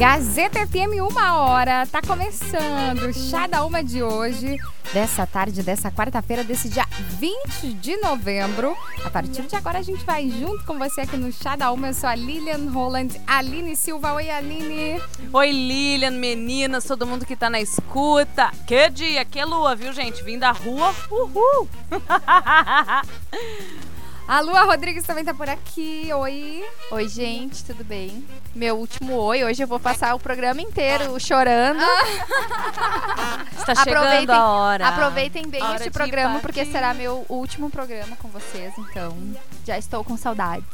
Gazeta FM Uma Hora, tá começando Chá da Uma de hoje, dessa tarde, dessa quarta-feira, desse dia 20 de novembro. A partir de agora a gente vai junto com você aqui no Chá da Uma. Eu sou a Lilian Holland, Aline Silva. Oi, Aline. Oi, Lilian, meninas, todo mundo que tá na escuta. Que dia, que lua, viu, gente? Vim da rua, uhul! A Lua Rodrigues também tá por aqui. Oi. Oi, gente, tudo bem? Meu último oi. Hoje eu vou passar o programa inteiro chorando. Está chegando a hora. Aproveitem bem Hora este programa, partir. porque será meu último programa com vocês. Então, já estou com saudades.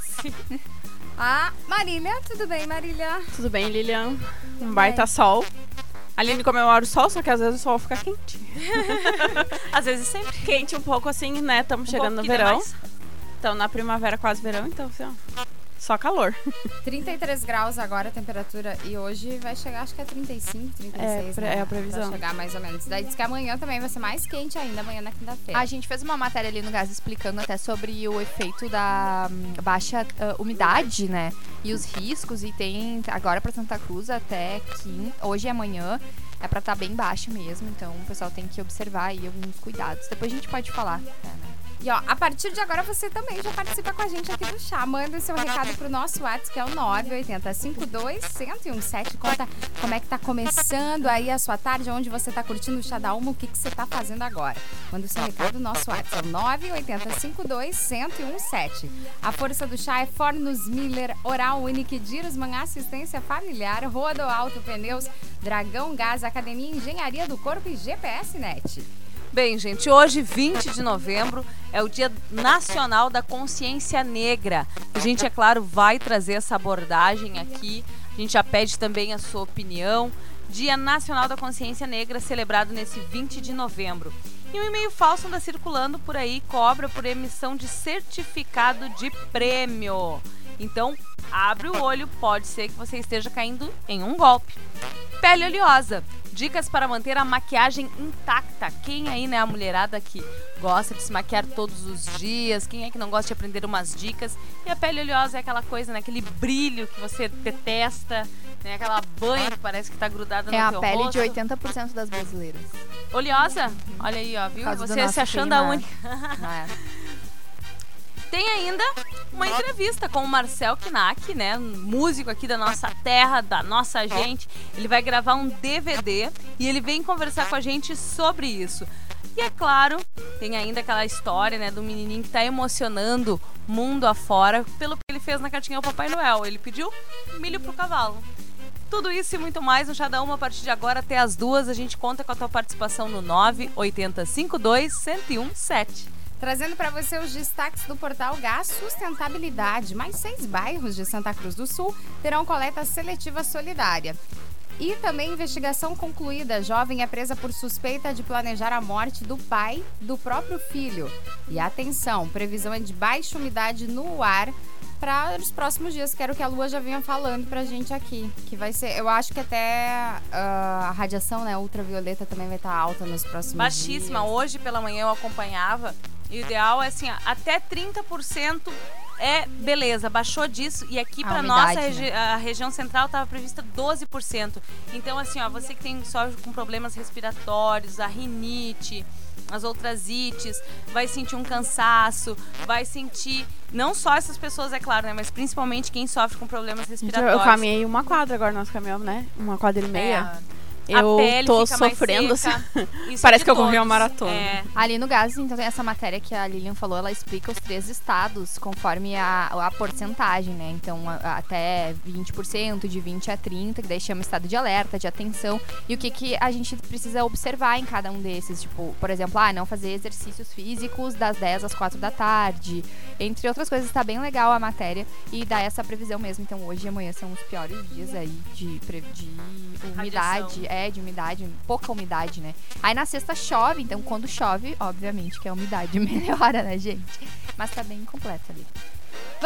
A Marília, tudo bem, Marília? Tudo bem, Lilian? Um baita sol. A Aline comemora o sol, só que às vezes o sol fica quente. Às vezes sempre. Quente um pouco assim, né? Estamos chegando no verão. Então, na primavera, quase verão, então, assim, ó, só calor. 33 graus agora a temperatura e hoje vai chegar, acho que é 35, 36. É, né? é a previsão. Vai chegar mais ou menos. Daí diz que amanhã também vai ser mais quente ainda, amanhã na quinta-feira. A gente fez uma matéria ali no Gás explicando até sobre o efeito da hum, baixa ah, umidade, né? E os riscos. E tem agora para Santa Cruz até quinta, hoje e amanhã. É pra estar bem baixo mesmo, então o pessoal tem que observar aí alguns cuidados. Depois a gente pode falar. né, né? E ó, a partir de agora você também já participa com a gente aqui do chá. Manda o seu recado pro nosso WhatsApp, que é o 980 52 1017. Conta como é que tá começando aí a sua tarde, onde você tá curtindo o chá da Alma, o que, que você tá fazendo agora. Manda o seu recado no nosso WhatsApp, é o 980 52 1017. A força do chá é Fornos Miller, Oral Unique, Dirosman Assistência Familiar, Rodo Alto Pneus, Dragão Gás, Academia Engenharia do Corpo e GPS Net. Bem, gente, hoje, 20 de novembro, é o Dia Nacional da Consciência Negra. A gente, é claro, vai trazer essa abordagem aqui. A gente já pede também a sua opinião. Dia Nacional da Consciência Negra, celebrado nesse 20 de novembro. E um e-mail falso anda circulando por aí, cobra por emissão de certificado de prêmio. Então, abre o olho, pode ser que você esteja caindo em um golpe. Pele oleosa. Dicas para manter a maquiagem intacta. Quem aí, né, a mulherada que gosta de se maquiar todos os dias? Quem é que não gosta de aprender umas dicas? E a pele oleosa é aquela coisa, né, aquele brilho que você detesta, né, aquela banha que parece que tá grudada É no a teu pele rosto. de 80% das brasileiras. Oleosa? Olha aí, ó, viu? Você se achando a clima. única. Tem ainda uma entrevista com o Marcel Knack, né? Músico aqui da nossa terra, da nossa gente. Ele vai gravar um DVD e ele vem conversar com a gente sobre isso. E é claro, tem ainda aquela história, né, do menininho que tá emocionando mundo afora pelo que ele fez na cartinha ao Papai Noel. Ele pediu milho pro cavalo. Tudo isso e muito mais no Chá da Uma a partir de agora até as duas. A gente conta com a tua participação no 98052 1017. Trazendo para você os destaques do portal Gás Sustentabilidade. Mais seis bairros de Santa Cruz do Sul terão coleta seletiva solidária. E também investigação concluída. Jovem é presa por suspeita de planejar a morte do pai do próprio filho. E atenção, previsão é de baixa umidade no ar para os próximos dias. Quero que a Lua já vinha falando pra gente aqui. Que vai ser. Eu acho que até ah, a radiação né, ultravioleta também vai estar alta nos próximos Baixíssima. dias. Hoje pela manhã eu acompanhava. O ideal é assim, ó, até 30% é beleza, baixou disso. E aqui para nossa regi né? a região central estava prevista 12%. Então, assim, ó, você que tem sofre com problemas respiratórios, a rinite, as outras ites, vai sentir um cansaço, vai sentir. Não só essas pessoas, é claro, né? Mas principalmente quem sofre com problemas respiratórios. eu caminhei uma quadra agora, nós caminhamos, né? Uma quadra e meia. É, eu a pele tô fica mais sofrendo, seca. assim. Parece que eu corri uma maratona. É. Ali no Gás, então, tem essa matéria que a Lilian falou, ela explica os três estados conforme a, a porcentagem, né? Então, a- até 20%, de 20% a 30%, que daí chama estado de alerta, de atenção. E o que, que a gente precisa observar em cada um desses. Tipo, por exemplo, ah, não fazer exercícios físicos das 10 às 4 da tarde. Entre outras coisas, tá bem legal a matéria e dá essa previsão mesmo. Então, hoje e amanhã são os piores dias aí de, de umidade. É, de umidade, pouca umidade, né? Aí na sexta chove, então quando chove, obviamente que a umidade melhora, né, gente? Mas tá bem completo ali.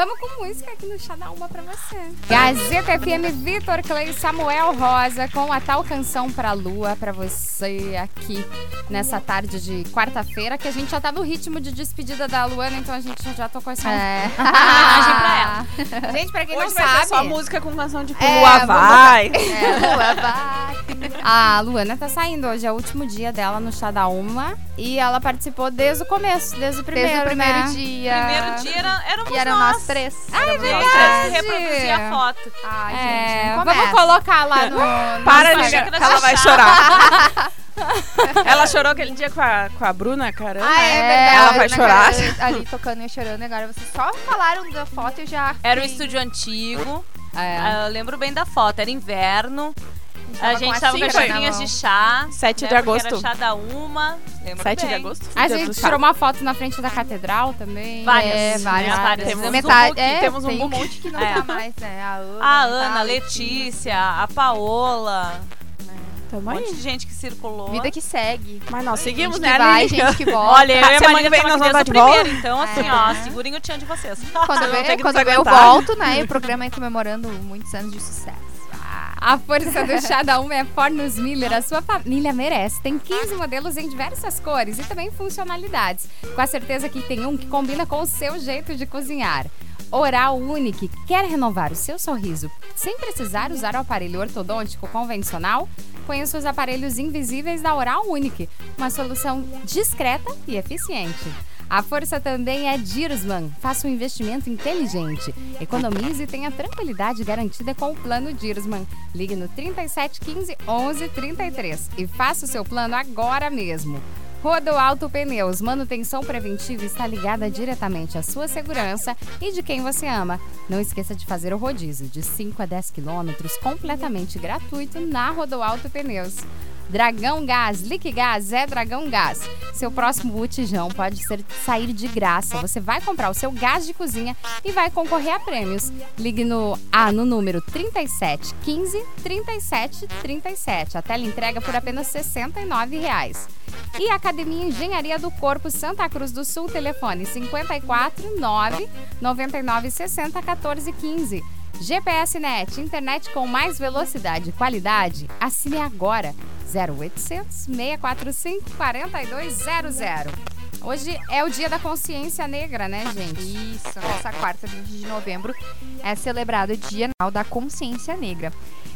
Vamos com música aqui no Chá da Uma pra você. Gazeta FM Vitor Clay Samuel Rosa com a tal canção pra lua pra você aqui nessa tarde de quarta-feira, que a gente já tá no ritmo de despedida da Luana, então a gente já tocou essa É. Homenagem pra ela. Gente, pra quem Hoje não vai sabe. só música com canção de É, Lua vai. É, lua vai. A Luana tá saindo hoje, é o último dia dela no Chá da Uma. E ela participou desde o começo, desde o primeiro, Desde o primeiro né? dia. Primeiro dia era, éramos E eram nós. Três. Ah, é verdade. reproduzia a foto. Ai, É, gente, vamos colocar lá no. no Para, que ela vai nós chorar. ela chorou aquele dia com a, com a Bruna, caramba. Ah, é verdade. Ela vai chorar. cara, Ali tocando e chorando. Agora vocês só falaram da foto e já. Era o fiquei- estúdio antigo. É. Ah, Eu lembro bem da foto. Era inverno. A gente tava com as xícaras de chá. 7 né, de agosto. Era chá da uma. Lembro 7 de bem. agosto. A gente tirou uma foto na frente da catedral também. Várias. É, várias, né? várias. Temos um Metade, book, é, temos um um monte que não É. tá mais, né? A Ana, A não Ana, tá, a Letícia, a Paola. Tamo Um monte aí. de gente que circulou. Vida que segue. Mas nós seguimos, gente né, que vai, gente que volta. Olha, eu e a Marina vem nós vamos de primeiro, então assim, É. ó, segurem o tchan de vocês. Quando que quando eu volto, né? E o programa é comemorando muitos anos de sucesso. A força do chá da Uma é Fornos Miller. A sua família merece. Tem 15 modelos em diversas cores e também funcionalidades. Com a certeza que tem um que combina com o seu jeito de cozinhar. Oral Unique quer renovar o seu sorriso sem precisar usar o aparelho ortodôntico convencional? Conheça os aparelhos invisíveis da Oral Unique, uma solução discreta e eficiente. A força também é Dirsman. Faça um investimento inteligente. Economize e tenha tranquilidade garantida com o plano Dirsman. Ligue no 3715 1133 e faça o seu plano agora mesmo. Rodo Alto Pneus, manutenção preventiva está ligada diretamente à sua segurança e de quem você ama. Não esqueça de fazer o rodízio de 5 a 10 quilômetros completamente gratuito na Rodo Alto Pneus. Dragão Gás, Liquigás é Dragão Gás. Seu próximo botijão pode ser sair de graça. Você vai comprar o seu gás de cozinha e vai concorrer a prêmios. Ligue no ah, no número 37 15 37 37. A tela entrega por apenas 69 reais. E Academia Engenharia do Corpo Santa Cruz do Sul, telefone 54 9 99 60 14 15. GPS Net, internet com mais velocidade e qualidade. Assine agora 0800 645 4200. Hoje é o dia da consciência negra, né, gente? Isso, nessa quarta, 20 de novembro, é celebrado o Dia Nacional da Consciência Negra.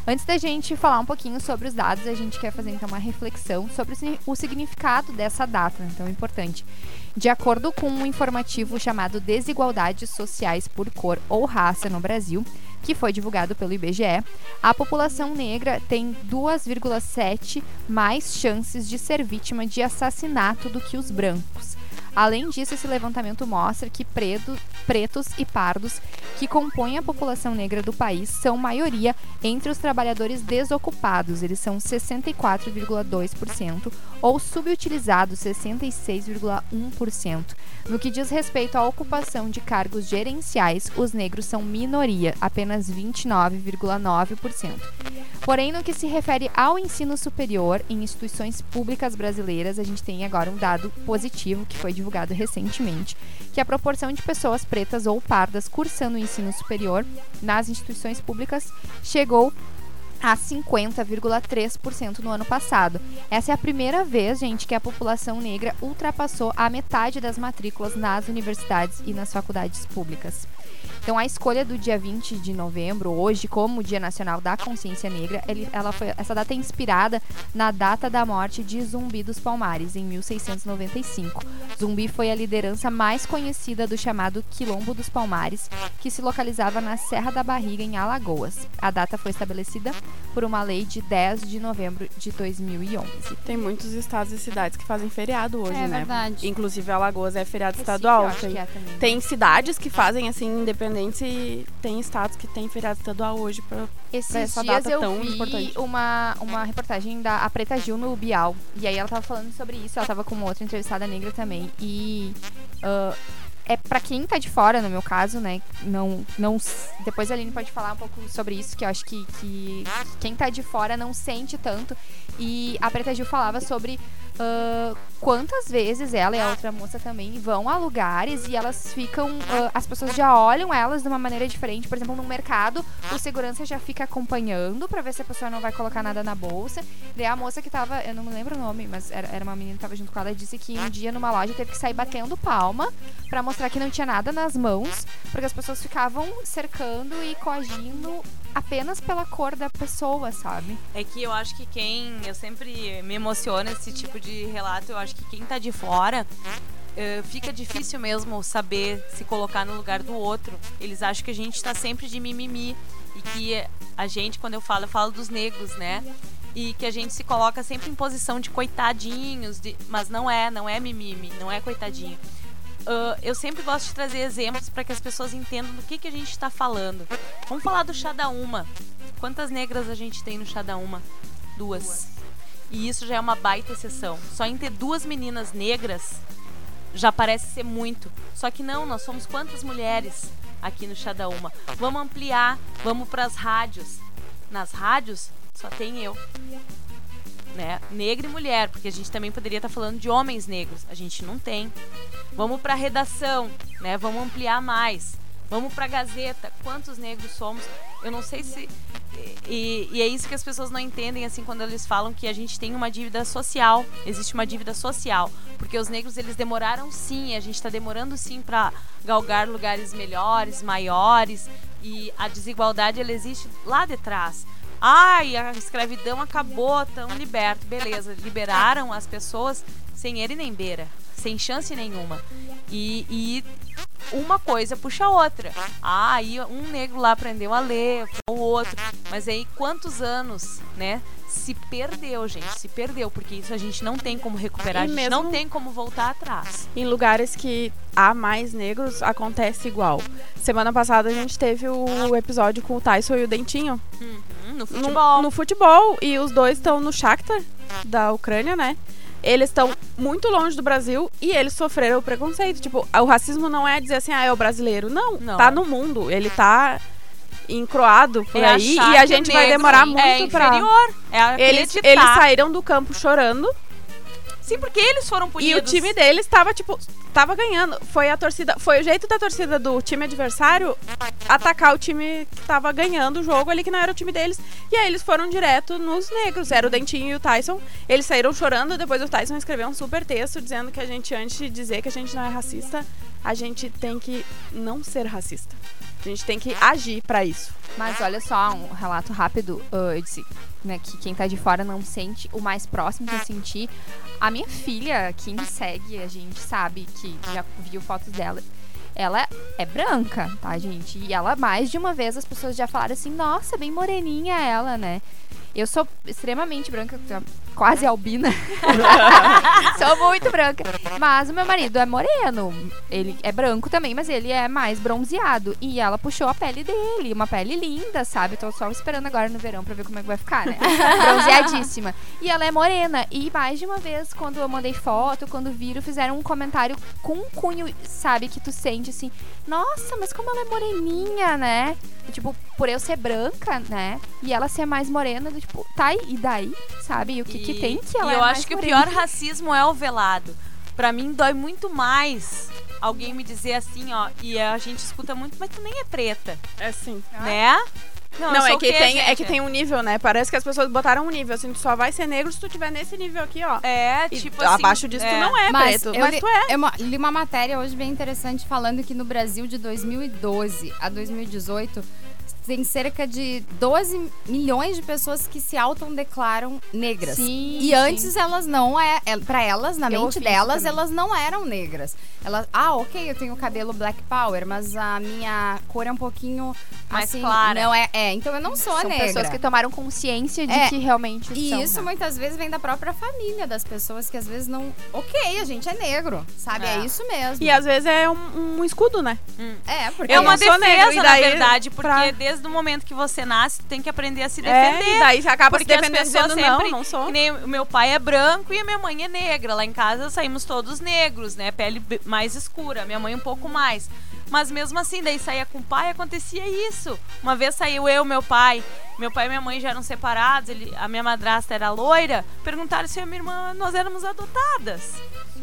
Antes da gente falar um pouquinho sobre os dados, a gente quer fazer então uma reflexão sobre o signi- o significado dessa data, né, tão importante. De acordo com um informativo chamado Desigualdades Sociais por Cor ou Raça no Brasil, que foi divulgado pelo IBGE, a população negra tem 2,7 mais chances de ser vítima de assassinato do que os brancos. Além disso, esse levantamento mostra que preto- pretos e pardos, que compõem a população negra do país, são maioria entre os trabalhadores desocupados, eles são 64,2%, ou subutilizados, 66,1%. No que diz respeito à ocupação de cargos gerenciais, os negros são minoria, apenas 29,9%. Porém, no que se refere ao ensino superior em instituições públicas brasileiras, a gente tem agora um dado positivo que foi divulgado recentemente, que a proporção de pessoas pretas ou pardas cursando o ensino superior nas instituições públicas chegou a 50,3% no ano passado. Essa é a primeira vez, gente, que a população negra ultrapassou a metade das matrículas nas universidades e nas faculdades públicas. Então, a escolha do dia 20 de novembro, hoje, como Dia Nacional da Consciência Negra, ele- ela foi, essa data é inspirada na data da morte de Zumbi dos Palmares, em 1695. Zumbi foi a liderança mais conhecida do chamado Quilombo dos Palmares, que se localizava na Serra da Barriga, em Alagoas. A data foi estabelecida por uma lei de 10 de novembro de 2011. Tem muitos estados e cidades que fazem feriado hoje, É né? verdade. Inclusive Alagoas é feriado Recife, estadual. Tem, é também. tem cidades que fazem assim, independentes, e tem estados que têm feriado estadual hoje. Pra essa data eu tão vi importante. uma, uma reportagem da a Preta Gil no Bial. E aí ela tava falando sobre isso. Ela tava com uma outra entrevistada negra também. E ah, é para quem tá de fora, no meu caso, né? Não, não, depois a Aline pode falar um pouco sobre isso, que eu acho que, que quem tá de fora não sente tanto. E a Preta Gil falava sobre ah, quantas vezes ela e a outra moça também vão a lugares e elas ficam. ah, as pessoas já olham elas de uma maneira diferente. Por exemplo, no mercado, o segurança já fica acompanhando pra ver se a pessoa não vai colocar nada na bolsa. Daí a moça que tava, eu não me lembro o nome, mas era, era uma menina que tava junto com ela, disse que um dia numa loja teve que sair batendo palma pra mostrar que não tinha nada nas mãos, porque as pessoas ficavam cercando e coagindo apenas pela cor da pessoa, sabe? É que eu acho que quem. Eu sempre me emociono esse tipo de relato. Eu acho que quem tá de fora. eh, fica difícil mesmo saber se colocar no lugar do outro. Eles acham que a gente tá sempre de mimimi. E que a gente, quando eu falo, eu falo dos negros, né? E que a gente se coloca sempre em posição de coitadinhos. de- Mas não é, não é mimimi, não é coitadinho. Ah, eu sempre gosto de trazer exemplos para que as pessoas entendam do que, que a gente está falando. Vamos falar do chá da uma. Quantas negras a gente tem no chá da uma? Duas. E isso já é uma baita exceção. Só em ter duas meninas negras já parece ser muito. Só que não, nós somos quantas mulheres aqui no chá da uma? Vamos ampliar, vamos para as rádios. Nas rádios só tem eu. Né? Negra e mulher, porque a gente também poderia estar falando de homens negros. A gente não tem. Vamos para redação, né? Vamos ampliar mais. Vamos para Gazeta. Quantos negros somos? Eu não sei se e, e é isso que as pessoas não entendem assim quando eles falam que a gente tem uma dívida social. Existe uma dívida social, porque os negros eles demoraram sim, a gente está demorando sim para galgar lugares melhores, maiores e a desigualdade ela existe lá de trás. Ai, a escravidão acabou, tão liberto. Beleza, liberaram as pessoas sem ele nem beira, sem chance nenhuma. E, e uma coisa puxa a outra. Ah, aí um negro lá aprendeu a ler, o outro. Mas aí quantos anos, né? Se perdeu, gente, se perdeu, porque isso a gente não tem como recuperar, E a gente não tem como voltar atrás. Em lugares que há mais negros, acontece igual. Semana passada a gente teve o episódio com o Tyson e o Dentinho. Uhum, no No- futebol. No, futebol. E os dois estão no Shakhtar, da Ucrânia, né? Eles estão muito longe do Brasil e eles sofreram o preconceito. Tipo, o racismo não é dizer assim, ah, é o brasileiro. Não, Não. tá no mundo. Ele tá encroado por É aí e a gente vai demorar muito é pra. inferior. É Eles, eles saíram do campo chorando Sim, porque eles foram e punidos. o time deles tava, tipo, tava ganhando. Foi a torcida. Foi o jeito da torcida do time adversário atacar o time que tava ganhando o jogo ali, que não era o time deles. E aí eles foram direto nos negros. Era o Dentinho e o Tyson. Eles saíram chorando. Depois o Tyson escreveu um super texto dizendo que a gente, antes de dizer que a gente não é racista, a gente tem que não ser racista. A gente tem que agir pra isso. Mas olha só, um relato rápido. ah, eu disse né, que quem tá de fora não sente. O mais próximo que eu senti. A minha filha, quem me segue, a gente sabe que já viu fotos dela. Ela é branca, tá, gente? E ela, mais de uma vez, as pessoas já falaram assim: nossa, bem moreninha ela, né? Eu sou extremamente branca, quase albina. sou muito branca. Mas o meu marido é moreno. Ele é branco também, mas ele é mais bronzeado. E ela puxou a pele dele. Uma pele linda, sabe? Tô só esperando agora no verão pra ver como é que vai ficar, né? Bronzeadíssima. E ela é morena. E mais de uma vez, quando eu mandei foto, quando viram, fizeram um comentário com um cunho, sabe? Que tu sente assim, nossa, mas como ela é moreninha, né? Tipo, por eu ser branca, né? E ela ser mais morena, tipo, tá, e daí? Sabe? E o que, que E- tem que ela E é eu acho que o pior racismo é o velado. Pra mim dói muito mais alguém me dizer assim, ó, e a gente escuta muito, mas tu nem é preta, É sim. né? eu Não, sou é que, quê, tem, é que tem um nível, né? Parece que as pessoas botaram um nível. Assim, tu só vai ser negro se tu tiver nesse nível aqui, ó. É, E tipo assim. abaixo disso tu não é Mas preto. eu Mas li, tu é. eu li uma matéria hoje bem interessante falando que no Brasil de 2012 a 2018 tem cerca de 12 milhões de pessoas que se autodeclaram negras. Sim, E sim. antes elas não é, é para elas na Eu mente delas também. elas não eram negras. Elas, ah, OK, eu tenho cabelo black power, mas a minha cor é um pouquinho Mais assim, clara. Não é, é, então eu não sou São negra. pessoas que tomaram consciência de É, que realmente E são, isso né? muitas vezes vem da própria família das pessoas que às vezes não. Ok, a gente é negro, sabe? É, É. isso mesmo. E às vezes é um, um escudo, né? É, porque É uma Eu sou defesa, negro, e na verdade, porque pra- desde desde o momento que você nasce, tu tem que aprender a se É, defender. e daí você acaba se defendendo dizendo sempre- não, não sou. Nem o meu pai é branco e a minha mãe é negra. Lá em casa saímos todos negros, né? Pele mais escura, minha mãe um pouco mais. Mas mesmo assim, daí saía com o pai, acontecia isso. Uma vez saiu eu, meu pai. Meu pai e minha mãe já eram separados, ele, a minha madrasta era loira. Perguntaram se eu e minha irmã nós éramos adotadas.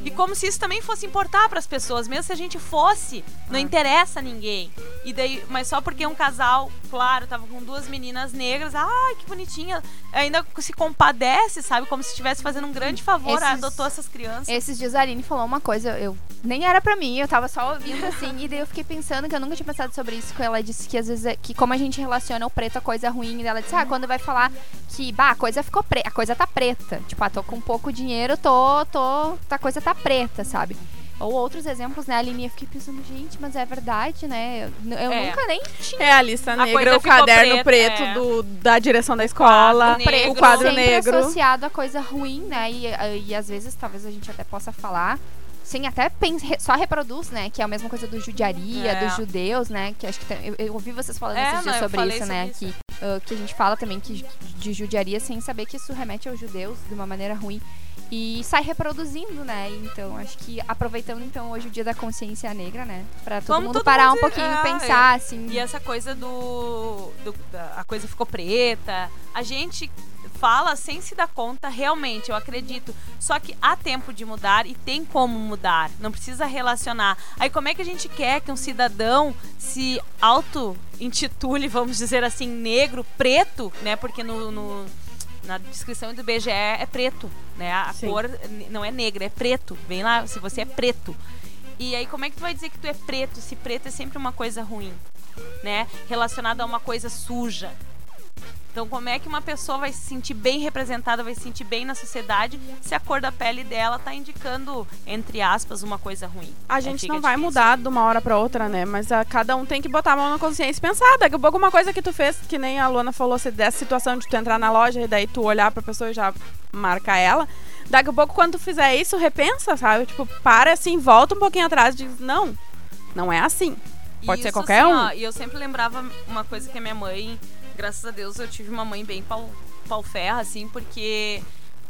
E como se isso também fosse importar para as pessoas, mesmo se a gente fosse, não interessa a ninguém. E daí, mas só porque um casal, claro, tava com duas meninas negras, ai, que bonitinha, ainda se compadece, sabe, como se estivesse fazendo um grande favor, Esses- adotou essas crianças. Esses dias a Aline falou uma coisa, eu nem era pra mim, eu tava só ouvindo assim, e daí eu fiquei pensando que eu nunca tinha pensado sobre isso, que ela disse que às vezes é, que como a gente relaciona o preto a coisa ruim, e ela disse, ah, quando vai falar que, bah, a coisa ficou preta, a coisa tá preta. Tipo, ah, tô com pouco dinheiro, tô, tô, a coisa tá preta, sabe? Ou outros exemplos, né, Aline? Eu fiquei pensando, gente, mas é verdade, né? Eu, eu É. nunca nem tinha É a lista A negra, coisa o caderno preta, preto é. do, da direção da escola, quadro negro. o quadro sempre negro. associado a coisa ruim, né? E, e às vezes, talvez a gente até possa falar, sem até pens- re- só reproduz, né? Que é a mesma coisa do judiaria, É. dos judeus, né? Que acho que tem- eu, eu ouvi vocês falando É, esses não, dias eu sobre isso, né? sobre Que, ah, que a gente fala também que de judiaria sem saber que isso remete aos judeus de uma maneira ruim. E sai reproduzindo, né? Então, acho que aproveitando então hoje o dia da consciência negra, né? Pra todo Vamos mundo todo parar mundo um pouquinho é, e pensar, assim. E essa coisa do, do- a coisa ficou preta, a gente fala sem se dar conta, realmente, eu acredito. Só que há tempo de mudar e tem como mudar. Não precisa relacionar. Aí como é que a gente quer que um cidadão se auto-intitule, vamos dizer assim, negro, preto, né? Porque no, no- na descrição do BGE é preto, né? A Sim. cor não é negra, é preto. Vem lá, se você é preto. E aí como é que tu vai dizer que tu é preto, se preto é sempre uma coisa ruim, né? Relacionado a uma coisa suja. Então, como é que uma pessoa vai se sentir bem representada, vai se sentir bem na sociedade, se a cor da pele dela tá indicando, entre aspas, uma coisa ruim? A É, gente não vai difícil. mudar de uma hora pra outra, né? Mas a, cada um tem que botar a mão na consciência e pensar. Daqui a pouco uma coisa que tu fez, que nem a Luana falou, se dessa situação de tu entrar na loja e daí tu olhar pra pessoa e já marcar ela. Daqui a pouco, quando tu fizer isso, repensa, sabe? Tipo, para assim, volta um pouquinho atrás e diz, não, não é assim. Pode ser qualquer assim, um. ó, e eu sempre lembrava uma coisa que a minha mãe, graças a Deus, eu tive uma mãe bem pau, pau ferra, assim, porque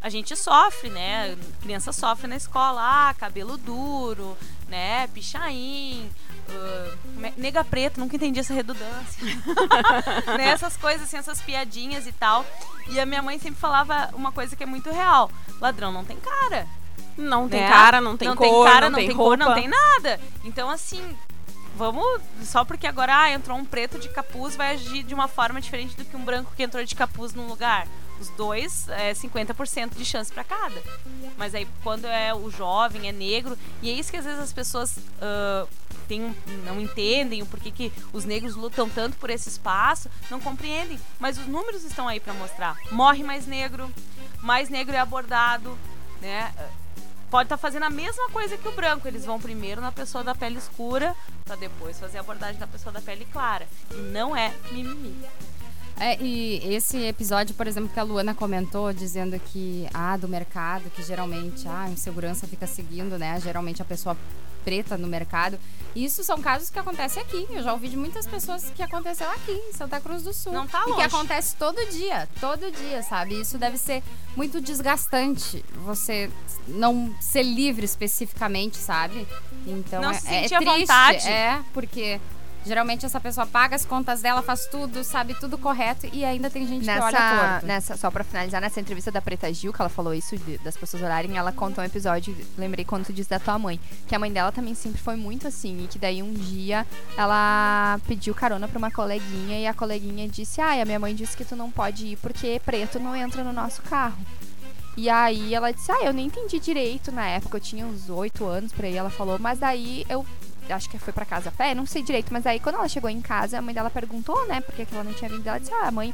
a gente sofre, né? Criança sofre na escola, ah, cabelo duro, né? Pichain, é- nega preta, nunca entendi essa redundância. né? Essas coisas, assim, essas piadinhas e tal. E a minha mãe sempre falava uma coisa que é muito real: ladrão não tem cara. Não tem né? cara, não tem não cor, tem cara, não, tem, cor, roupa. não tem nada. Então, assim, vamos. Só porque agora ah, entrou um preto de capuz, vai agir de uma forma diferente do que um branco que entrou de capuz num lugar. Os dois é 50% de chance pra cada. Mas aí, quando é o jovem, é negro, e é isso que às vezes as pessoas têm um- não entendem o porquê que os negros lutam tanto por esse espaço, não compreendem. Mas os números estão aí pra mostrar. Morre mais negro, mais negro é abordado, né? Pode estar fazendo a mesma coisa que o branco. Eles vão primeiro na pessoa da pele escura, pra depois fazer a abordagem da pessoa da pele clara. E não é mimimi. É, e esse episódio, por exemplo, que a Luana comentou, dizendo que, ah, do mercado, que geralmente, ah, a insegurança fica seguindo, né? Geralmente a pessoa preta no mercado. Isso são casos que acontecem aqui. Eu já ouvi de muitas pessoas que aconteceu aqui, em Santa Cruz do Sul. Não tá E que longe. acontece todo dia, todo dia, sabe? Isso deve ser muito desgastante, você não ser livre especificamente, sabe? Então Não é, se é triste, vontade. é, porque geralmente essa pessoa paga as contas dela, faz tudo, sabe tudo correto e ainda tem gente que olha Nessa, torto. nessa, só pra finalizar, nessa entrevista da Preta Gil, que ela falou isso, de- das pessoas olharem, ela contou um episódio, lembrei quando tu disse da tua mãe, que a mãe dela também sempre foi muito assim, e que daí um dia ela pediu carona pra uma coleguinha e a coleguinha disse, ai, a minha mãe disse que tu não pode ir porque preto não entra no nosso carro. E aí ela disse, ah, eu nem entendi direito na época, eu tinha uns oito anos por aí, ela falou, mas daí eu acho que foi pra casa a pé, não sei direito, mas aí quando ela chegou em casa, a mãe dela perguntou, né, por que que ela não tinha vindo, ela disse, ah, mãe,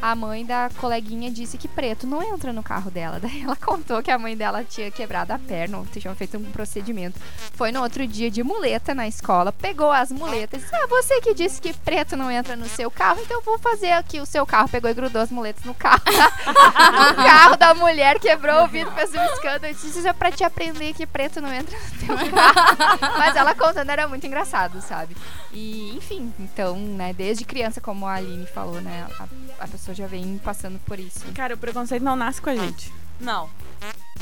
a mãe da coleguinha disse que preto não entra no carro dela. Daí ela contou que a mãe dela tinha quebrado a perna, ou tinha feito um procedimento. Foi no outro dia de muleta na escola, pegou as muletas e disse: Ah, você que disse que preto não entra no seu carro, então vou fazer aqui o seu carro. Pegou e grudou as muletas no carro. no carro da mulher, quebrou o vidro, fez um escândalo. Eu disse: Isso é pra te aprender que preto não entra no teu carro. Mas ela contando era muito engraçado, sabe? E, enfim, então, né, desde criança, como a Aline falou, né, a, a pessoa já vem passando por isso. Cara, o preconceito não nasce com a gente. Não.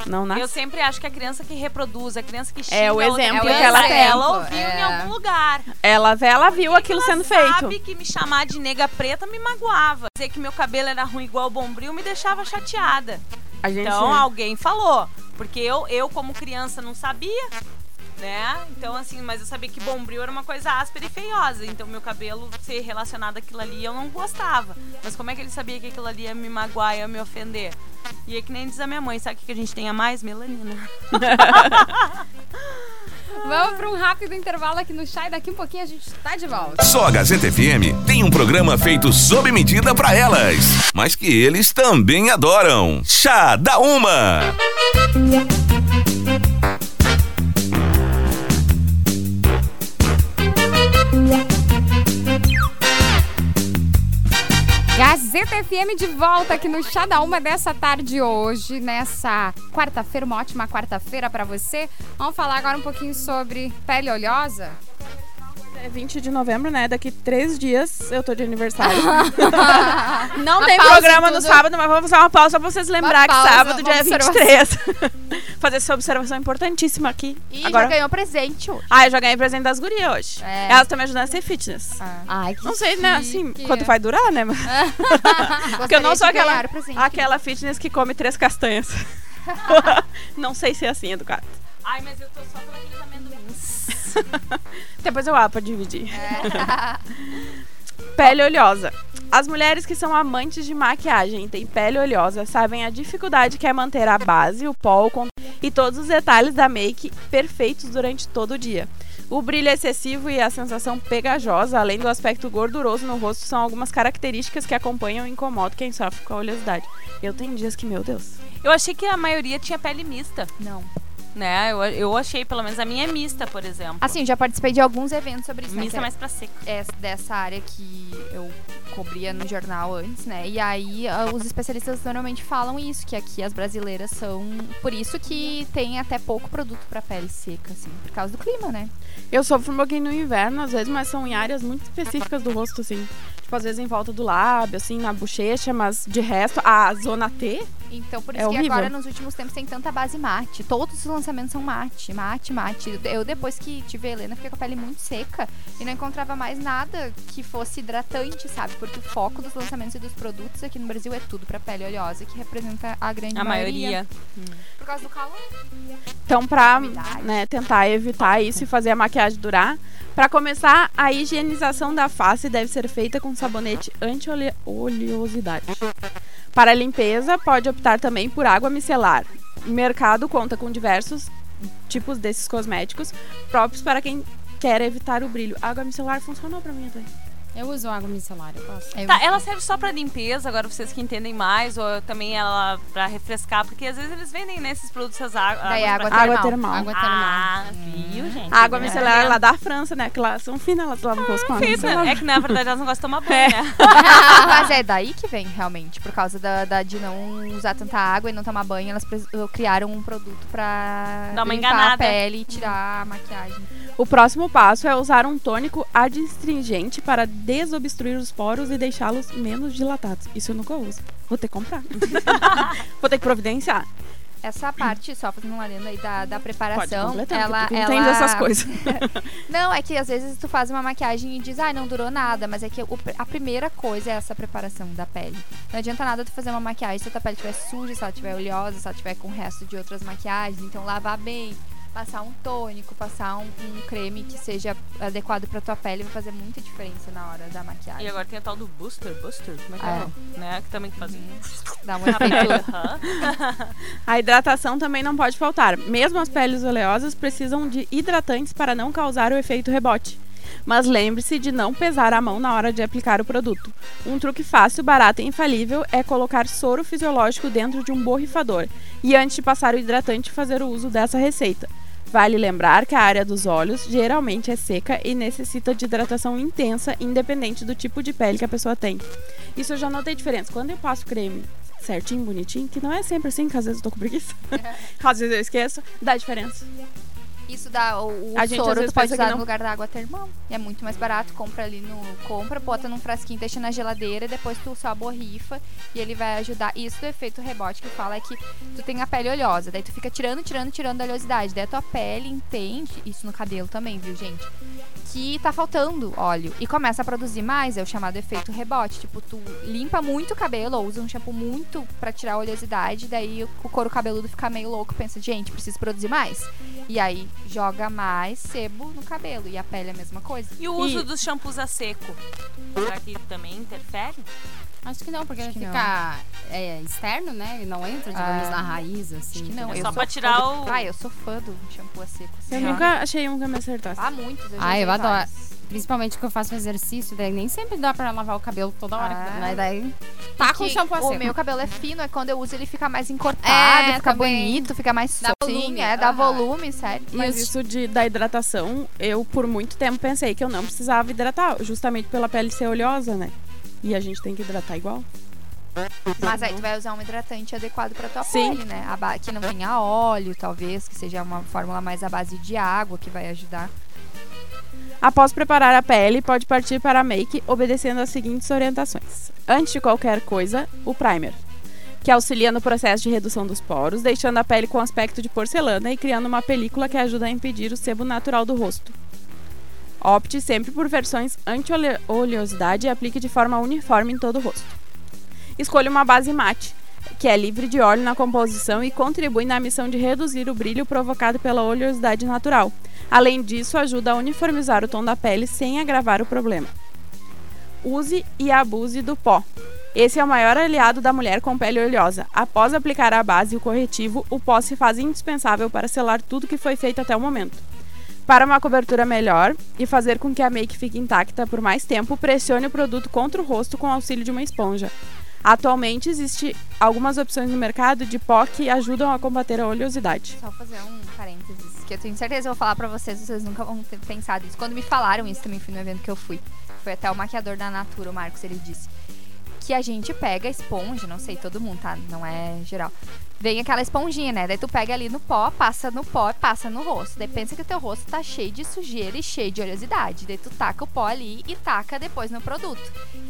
Não nasce. Eu sempre acho que a criança que reproduz, a criança que xinga É o exemplo criança, que ela tem. ela ouviu É. em algum lugar. Ela, ela viu aquilo ela sendo feito. sabe que me chamar de nega preta me magoava. Dizer que meu cabelo era ruim igual o bombril me deixava chateada. A gente Então alguém falou. Porque eu, eu como criança, não sabia. Né? Então, assim, mas eu sabia que bombril era uma coisa áspera e feiosa. Então, meu cabelo ser relacionado àquilo ali, eu não gostava. Mas como é que ele sabia que aquilo ali ia me magoar, ia me ofender? E é que nem diz a minha mãe, sabe o que a gente tem a mais? Melanina. Vamos para um rápido intervalo aqui no chá e daqui um pouquinho a gente tá de volta. Só a Gazeta FM tem um programa feito sob medida pra elas, mas que eles também adoram. Chá da Uma. Gazeta FM de volta aqui no Chá da Uma dessa tarde hoje, nessa quarta-feira, uma ótima quarta-feira para você. Vamos falar agora um pouquinho sobre pele oleosa? É 20 de novembro, né? Daqui três dias eu tô de aniversário. Não Uma tem programa no sábado, mas vamos fazer uma pausa pra vocês lembrar que sábado, dia observação. 23. fazer essa observação importantíssima aqui. E Agora... já ganhou presente hoje. Ah, eu já ganhei presente das gurias hoje. É. Elas estão me ajudando a ser fitness. Ai, que Não sei, né, assim, chique. quanto vai durar, né? Porque eu não sou aquela, aquela fitness que come três castanhas. não sei se é assim, educado. Ai, mas eu tô só por Depois eu abro pra dividir. Pele oleosa. As mulheres que são amantes de maquiagem e têm pele oleosa sabem a dificuldade que é manter a base, o pó o e todos os detalhes da make perfeitos durante todo o dia. O brilho excessivo e a sensação pegajosa, além do aspecto gorduroso no rosto, são algumas características que acompanham e incomodam quem sofre com a oleosidade. Eu tenho dias que, meu Deus. Eu achei que a maioria tinha pele mista, Não. Né? Eu, eu achei, pelo menos a minha é mista, por exemplo. Assim, já participei de alguns eventos sobre isso. né, mista que é- mais pra seco. é dessa área que eu cobria no jornal antes, né? E aí os especialistas normalmente falam isso, que aqui as brasileiras são por isso que tem até pouco produto pra pele seca, assim, por causa do clima, né? Eu sofro um pouquinho no inverno, às vezes, mas são em áreas muito específicas do rosto, assim. Tipo, às vezes em volta do lábio, assim, na bochecha, mas de resto, a zona T, Então por É isso que horrível. agora nos últimos tempos tem tanta base mate. Todos os lançamentos são mate, mate, mate. Eu depois que tive a Helena fiquei com a pele muito seca e não encontrava mais nada que fosse hidratante, sabe? Porque o foco dos lançamentos e dos produtos aqui no Brasil é tudo pra pele oleosa, que representa a grande A maioria. Por causa do calor. Então, pra né, tentar evitar isso e fazer a maquiagem durar, pra começar, a higienização da face deve ser feita com sabonete anti-oleosidade. Para a limpeza, pode optar também por água micelar. O mercado conta com diversos tipos desses cosméticos próprios para quem quer evitar o brilho. Água micelar funcionou pra mim até. Eu uso água micelar, eu gosto. Eu- Tá, ela serve só pra limpeza, agora vocês que entendem mais, ou também ela pra refrescar, porque às vezes eles vendem nesses produtos essas águas. Daí água pra- Água termal. Água termal. Ah, viu, gente? A água É. micelar lá da França, né? Que lá são finas, elas lavam o rosto com água Fitness. micelar. É que na verdade elas não gostam de tomar banho, É. né? Mas é daí que vem, realmente. Por causa da, da- de não usar tanta água e não tomar banho, elas criaram um produto pra Dá uma limpar enganada. a pele e tirar a maquiagem. O próximo passo é usar um tônico adstringente para desobstruir os poros e deixá-los menos dilatados. Isso eu nunca uso. Vou ter que comprar. Vou ter que providenciar. Essa parte, só fazendo uma lenda aí da, da preparação, completar, ela, tu ela... entende essas coisas. Não, é que às vezes tu faz uma maquiagem e diz, ah, não durou nada, mas é que o- a primeira coisa é essa preparação da pele. Não adianta nada tu fazer uma maquiagem se a tua pele estiver suja, se ela estiver oleosa, se ela estiver com o resto de outras maquiagens. Então lavar bem, passar um tônico, passar um, um creme que seja adequado pra tua pele vai fazer muita diferença na hora da maquiagem. E agora tem a tal do booster, booster, como é que é? É. Né? Que também faz. Dá um Aham. A hidratação também não pode faltar. Mesmo as peles oleosas precisam de hidratantes para não causar o efeito rebote. Mas lembre-se de não pesar a mão na hora de aplicar o produto. Um truque fácil, barato e infalível é colocar soro fisiológico dentro de um borrifador e antes de passar o hidratante fazer o uso dessa receita. Vale lembrar que a área dos olhos geralmente é seca e necessita de hidratação intensa, independente do tipo de pele que a pessoa tem. Isso eu já notei diferença. Quando eu passo creme certinho, bonitinho, que não é sempre assim, que às vezes eu tô com preguiça, às vezes eu esqueço, dá diferença. Isso dá o, o A gente, soro, tu pode usar não- no lugar da água termal. É muito mais barato, compra ali no. Compra, bota num frasquinho, deixa na geladeira, depois tu só borrifa e ele vai ajudar. Isso do efeito rebote que fala é que tu tem a pele oleosa, daí tu fica tirando, tirando, tirando da oleosidade. Daí a tua pele entende, isso no cabelo também, viu, gente? Que tá faltando óleo e começa a produzir mais, é o chamado efeito rebote. Tipo, tu limpa muito o cabelo ou usa um shampoo muito pra tirar a oleosidade, daí o couro cabeludo fica meio louco, pensa, gente, preciso produzir mais. E aí joga mais sebo no cabelo. E a pele é a mesma coisa. E o uso E- dos shampoos a seco? Será que também interfere? Acho que não, porque Acho fica é, externo, né? E não entra, digamos, Ah, na raiz, assim. Acho que não. É eu só pra tirar fã do... o- Ah, eu sou fã do shampoo a seco. Eu assim. nunca achei um que me acertasse. Há muitos. Eu já Ah, eu adoro. vários. Principalmente que eu faço exercício, daí nem sempre dá pra lavar o cabelo toda hora. Ah. Mas daí tá com shampoo a O seco. meu cabelo é fino, é quando eu uso ele fica mais encorpado, É, fica também. bonito, fica mais Dá soltinho, volume, é, dá aham. volume, sério. Mas isso de, da hidratação, eu por muito tempo pensei que eu não precisava hidratar, justamente pela pele ser oleosa, né? E a gente tem que hidratar igual. Mas aí tu vai usar um hidratante adequado pra tua Sim. pele, né? A Que não tenha óleo, talvez, que seja uma fórmula mais à base de água que vai ajudar. Após preparar a pele, pode partir para a make obedecendo as seguintes orientações. Antes de qualquer coisa, o primer, que auxilia no processo de redução dos poros, deixando a pele com aspecto de porcelana e criando uma película que ajuda a impedir o sebo natural do rosto. Opte sempre por versões anti-oleosidade e aplique de forma uniforme em todo o rosto. Escolha uma base mate, que é livre de óleo na composição e contribui na missão de reduzir o brilho provocado pela oleosidade natural. Além disso, ajuda a uniformizar o tom da pele sem agravar o problema. Use e abuse do pó. Esse é o maior aliado da mulher com pele oleosa. Após aplicar a base e o corretivo, o pó se faz indispensável para selar tudo que foi feito até o momento. Para uma cobertura melhor e fazer com que a make fique intacta por mais tempo, pressione o produto contra o rosto com o auxílio de uma esponja. Atualmente existem algumas opções no mercado de pó que ajudam a combater a oleosidade. Só fazer um parênteses, que eu tenho certeza que eu vou falar pra vocês, vocês nunca vão ter pensado isso. Quando me falaram isso também fui no evento que eu fui. Foi até o maquiador da Natura, o Marcos, ele disse que a gente pega esponja, não sei, todo mundo, tá? Não é geral. Vem aquela esponjinha, né? Daí tu pega ali no pó, passa no pó e passa no rosto. Daí pensa que o teu rosto tá cheio de sujeira e cheio de oleosidade. Daí tu taca o pó ali e taca depois no produto.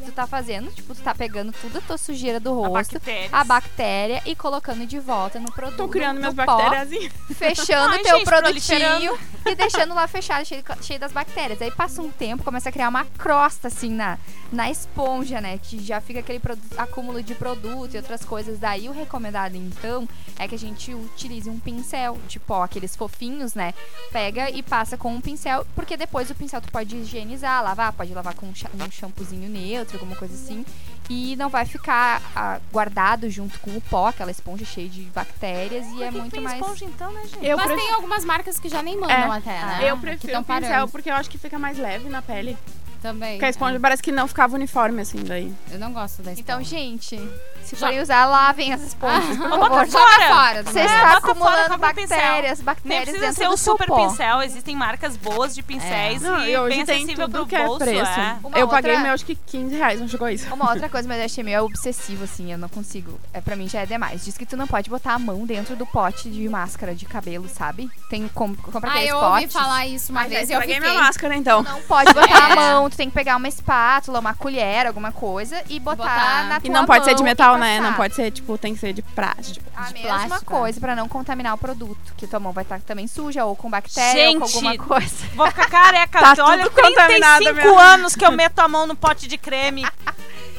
Tu tá fazendo, tipo, tu tá pegando toda a tua sujeira do A rosto, bactérias. a bactéria e colocando de volta no produto. Tô criando minhas pó, bactérias. fechando Ai, teu gente, produtinho e deixando lá fechado, cheio, cheio das bactérias. Aí passa um tempo, começa a criar uma crosta assim na, na esponja, né? Que já fica aquele acúmulo de produto e outras coisas. Daí o recomendado, então, é que a gente utilize um pincel de pó, aqueles fofinhos, né? Pega e passa com um pincel, porque depois o pincel tu pode higienizar, lavar, pode lavar com um um shampoozinho neutro, alguma coisa assim. E não vai ficar ah, guardado junto com o pó, aquela esponja cheia de bactérias. E é muito tem mais. esponja então, né, gente? Eu Mas prefiro- tem algumas marcas que já nem mandam É. até, né? Eu Que prefiro tão o pincel parando porque eu acho que fica mais leve na pele. também. Porque a esponja parece que não ficava uniforme assim daí. Eu não gosto da esponja. Então, gente, se Já- forem usar, lavem as esponjas, por favor. Joga fora. fora. Você É, está bota fora, acumulando um pincel. bactérias, Nem bactérias precisa dentro ser do um super pó. pincel, existem marcas boas de pincéis Não, e, hoje bem tem acessível tudo pro que é bolso, preço. é. Eu outra- paguei meu acho que 15 reais, não chegou isso. Uma outra coisa, mas eu achei meio obsessivo, assim, eu não consigo. É, pra mim já é demais. Diz que tu não pode botar a mão dentro do pote de máscara de cabelo, sabe? Tem com, compra Ah, eu ouvi falar isso uma Mas já vez e eu estraguei fiquei... minha máscara então. Não pode botar É. a mão, tu tem que pegar uma espátula, uma colher, alguma coisa e botar, Botar. na tua E não pode ser de mão né? Não pode ser, tipo, tem que ser de plástico. A de mesma plástico, coisa pra não contaminar o produto, que tua mão vai estar também suja ou com bactéria ou com Gente, alguma coisa. Vou ficar careca. Tá Olha, tudo contaminado 35 mesmo. anos que eu meto a mão no pote de creme.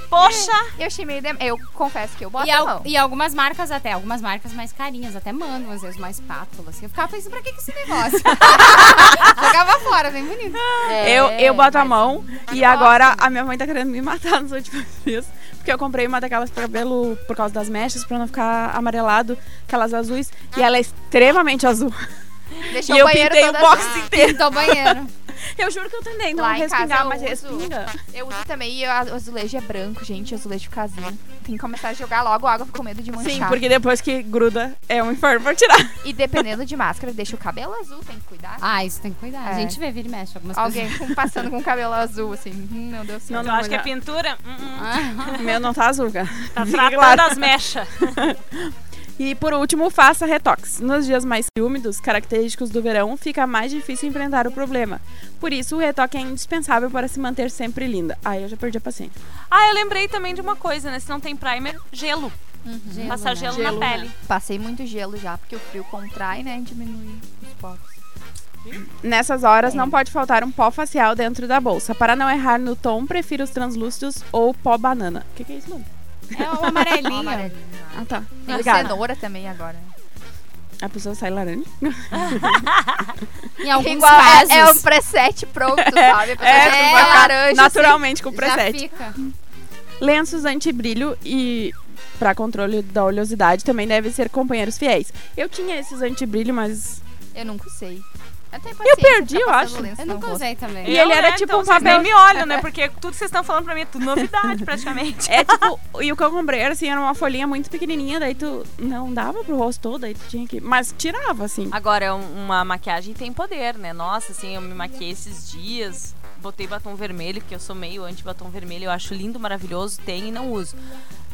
Poxa! Eu achei meio. dem- Eu confesso que eu boto E, a al- mão. e algumas marcas até, algumas marcas mais carinhas, até mandam às vezes uma espátula, assim. Eu ficava pensando, pra que que esse negócio? Jogava fora, bem bonito. eu, eu boto a mas- mão e agora gosto. a minha mãe tá querendo me matar nos últimos dias. Porque eu comprei uma daquelas pra cabelo por causa das mechas, pra não ficar amarelado, aquelas azuis. E ela é extremamente azul. Deixou E eu o banheiro pintei o box azul. inteiro. Pintou o banheiro. Eu juro que eu tentei não Lá em casa respingar, eu mas uso- respinga. Eu uso também e o azulejo é branco, gente. O azulejo fica azul. Tem que começar a jogar logo água com medo de manchar. Sim, porque depois que gruda é um inferno pra tirar. E dependendo de máscara, deixa o cabelo azul, tem que cuidar. Ah, isso tem que cuidar. A É. gente vê, vira e mexe algumas Alguém com- passando com o cabelo azul, assim. Hum, meu Deus do céu. Não, não, acha que é pintura? Hum, hum. coisas. O meu não tá azul, cara. Tá tratando as mechas. E por último, faça retox. Nos dias mais úmidos, característicos do verão, fica mais difícil enfrentar o problema. Por isso, o retoque é indispensável para se manter sempre linda. Ai, eu já perdi a paciência. Ah, eu lembrei também de uma coisa, né? Se não tem primer, gelo. Gelo, Passar né? gelo, Gelo, na né? pele. Passei muito gelo já, porque o frio contrai, né? E diminui os poros. Nessas horas, não pode faltar um pó facial dentro da bolsa. Para não errar no tom, prefiro os translúcidos ou pó banana. O que, que é isso, mano? É o amarelinho. Amarelinho. Ah, tá. Tem Obrigada. cenoura também agora. A pessoa sai laranja. Em alguns Igual, casos. é, é um preset pronto, sabe? A pessoa É, já vai ficar laranja, assim. naturalmente com o já preset. fica. Lenços anti-brilho e para controle da oleosidade também devem ser companheiros fiéis. Eu tinha esses anti-brilho, mas Eu nunca sei. Eu, perdi, eu acho. lenço Eu nunca usei também. E ele era tipo então um vocês papel- nem me olham, né? Porque tudo que vocês estão falando pra mim é tudo novidade, praticamente. é tipo, e o que eu comprei era assim, era uma folhinha muito pequenininha, daí tu não dava pro rosto todo, daí tu tinha que, mas tirava assim. Agora, um- uma maquiagem tem poder, né? Nossa, assim, eu me maquiei esses dias, botei batom vermelho, porque eu sou meio anti-batom vermelho, eu acho lindo, maravilhoso, tenho e não uso.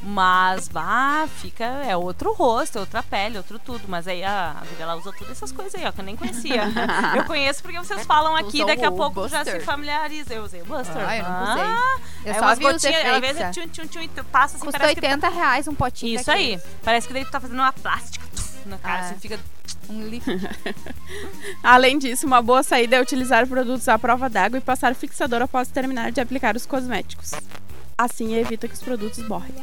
Mas, bah, fica, é outro rosto, é outra pele, outro tudo. Mas aí a, a vida, ela usa todas essas coisas aí, ó, que eu nem conhecia. eu conheço porque vocês falam aqui, daqui a pouco já se familiariza. Eu usei o Buster. Ah, eu nunca Ah, usei. Eu é só vi gotinhas, às vezes é. tchum, tchum, tchum, e passa assim, Custa parece que 80 reais um potinho Isso daquele. aí. Parece que daí tu tá fazendo uma plástica na cara, Ah. assim, fica... Um. Além disso, uma boa saída é utilizar produtos à prova d'água e passar fixador após terminar de aplicar os cosméticos. Assim evita que os produtos borrem.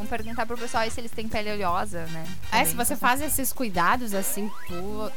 Vamos perguntar pro pessoal aí se eles têm pele oleosa, né? É, se você faz esses cuidados assim,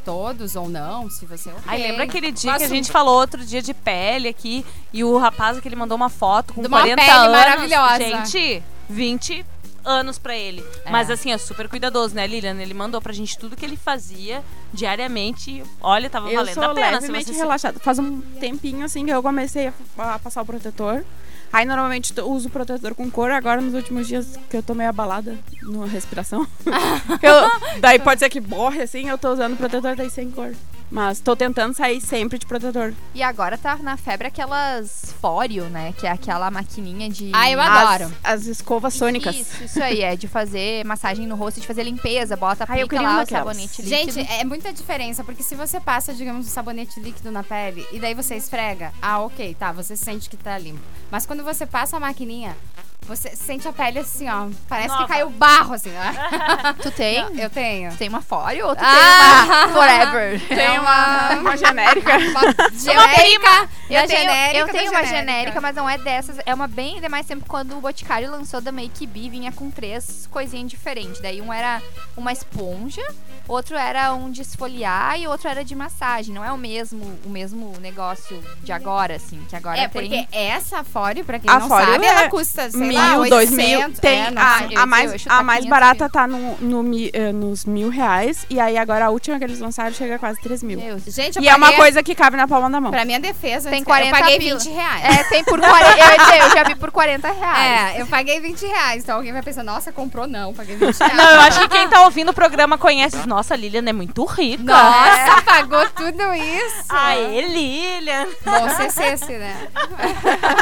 todos ou não, se você. Ai, ok. lembra aquele dia que a gente falou outro dia de pele aqui e o rapaz que ele mandou uma foto com De uma 40 pele anos. maravilhosa. Gente, 20 anos pra ele. É. Mas assim, é super cuidadoso, né, Lilian? Ele mandou pra gente tudo que ele fazia diariamente. e, Olha, tava Eu valendo sou a pena. Se levemente você se- relaxada. Faz um tempinho assim que eu comecei a, a passar o protetor. Aí normalmente eu uso protetor com cor, agora nos últimos dias que eu tô meio abalada na respiração. eu- daí pode ser que borre assim, eu tô usando protetor daí sem cor. Mas tô tentando sair sempre de protetor. E agora tá na febre aquelas Fóreo, né? Que é aquela maquininha de... Ah, eu As, adoro. as escovas sônicas. Isso, isso aí, é de fazer massagem no rosto, de fazer limpeza, bota Ai, eu queria lá uma o sabonete líquido. Gente, é muita diferença, porque se você passa, digamos, um sabonete líquido na pele e daí você esfrega, ah, ok, tá, você sente que tá limpo. Mas quando você passa a maquininha, você sente a pele assim, ó, parece Nova. que caiu barro, assim, ó. tu tem? Eu tenho. Tu tem uma Fóreo ou tu Ah! tem uma Forever? Tem uma, uma genérica. Uma genérica. Eu da tenho, genérica eu tenho uma genérica, mas não é dessas. É uma bem ainda mais tempo quando o Boticário lançou da Make Be, vinha com três coisinhas diferentes. Daí um era uma esponja, outro era um de esfoliar e outro era de massagem. Não é o mesmo, o mesmo negócio de agora, assim, que agora É, tem. porque essa Fóreo, pra quem A não sabe, é ela custa, sei mil, 800. dois mil. Tem é, a, eu a mais, eu a mais 500 barata tá no, no, eh, nos mil reais. E aí agora a última que eles lançaram chega a quase três mil. Deus. Gente, eu E é uma coisa que cabe na palma da mão. Pra minha defesa, Tem eu 40 paguei pila. 20 reais. É, tem por 40. eu, dizer, eu já vi por 40 reais. É, eu paguei 20 reais. Então alguém vai pensar, nossa, comprou não, paguei 20 reais. Não, eu acho que quem tá ouvindo o programa conhece. Nossa, a Lilian é muito rica. Nossa, pagou tudo isso. Aê, Lilian. Bom CCC, né?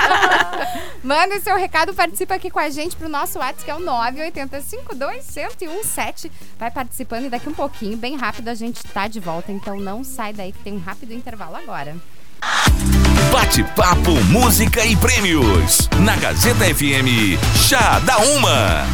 Manda seu recado, participa aqui com a gente pro nosso WhatsApp, que é o 980521017. Vai participando e daqui um pouquinho, bem rápido, a gente tá de volta. Então não sai daí que tem um rápido intervalo agora. Bate-papo, música e prêmios. Na Gazeta FM, Chá da Uma.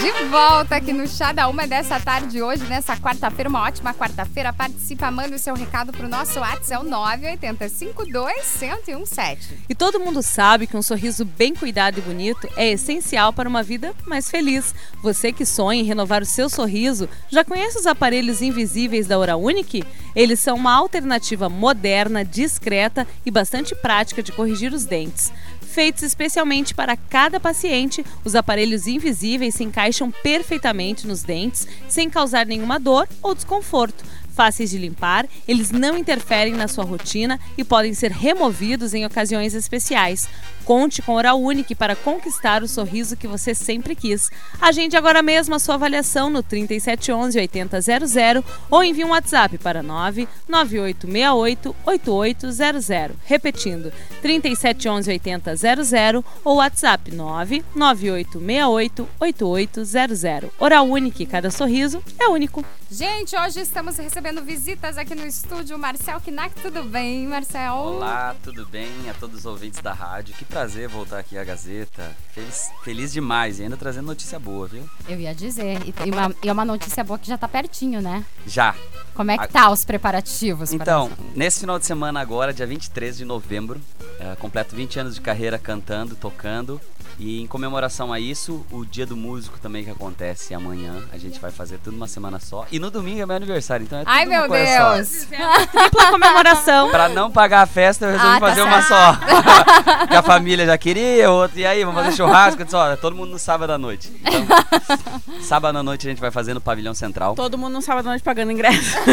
De volta aqui no Chá da Uma dessa tarde hoje, nessa quarta-feira, uma ótima quarta-feira. Participa, manda o seu recado pro nosso WhatsApp, é o 980521017. E todo mundo sabe que um sorriso bem cuidado e bonito é essencial para uma vida mais feliz. Você que sonha em renovar o seu sorriso, já conhece os aparelhos invisíveis da Oral Unique? Eles são uma alternativa moderna, discreta e bastante prática de corrigir os dentes. Feitos especialmente para cada paciente, os aparelhos invisíveis se encaixam perfeitamente nos dentes, sem causar nenhuma dor ou desconforto. fáceis de limpar, eles não interferem na sua rotina e podem ser removidos em ocasiões especiais. Conte com Oral Unique para conquistar o sorriso que você sempre quis. Agende agora mesmo a sua avaliação no 3711 8000 ou envie um WhatsApp para 99868 8800. Repetindo, 3711 8000 ou WhatsApp 99868 8800. Oral Unique, cada sorriso é único. Gente, hoje estamos recebendo visitas aqui no estúdio. Marcel Knack, tudo bem, Marcel? Olá, tudo bem a todos os ouvintes da rádio? Que prazer voltar aqui à Gazeta. Feliz, feliz demais e ainda trazendo notícia boa, viu? Eu ia dizer. E, e uma, e uma notícia boa que já tá pertinho, né? Já. Como é que A- tá os preparativos? para Então, isso? nesse final de semana agora, dia 23 de novembro, é, completo 20 anos de carreira cantando, tocando. E em comemoração a isso, o Dia do Músico também que acontece amanhã. A gente vai fazer tudo numa semana só. E no domingo é meu aniversário, então é tudo Ai, uma meu coisa só. Deus! Tripla comemoração. Pra não pagar a festa, eu resolvi Ah, tá fazer uma só. que a família já queria, outro. E aí, vamos fazer churrasco? Disse, ó, todo mundo no sábado à noite. Então, sábado à noite a gente vai fazer no Pavilhão Central. Todo mundo no sábado à noite pagando ingresso.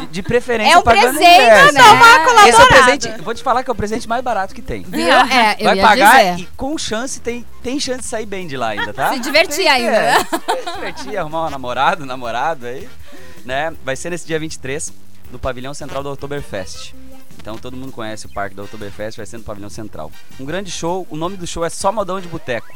De, de preferência É o pagando presente, ingresso. né? Esse é o presente, vou te falar que é o presente mais barato que tem. Viu? É, eu vai ia pagar dizer. E com chance, tem, tem chance de sair bem de lá ainda, tá? Se divertir Tem- ainda, é, se divertir, arrumar um namorado, namorado aí, né? Vai ser nesse dia 23, no pavilhão central do Oktoberfest. Então todo mundo conhece o parque do Oktoberfest, vai ser no pavilhão central. Um grande show, o nome do show é Só Modão de Boteco.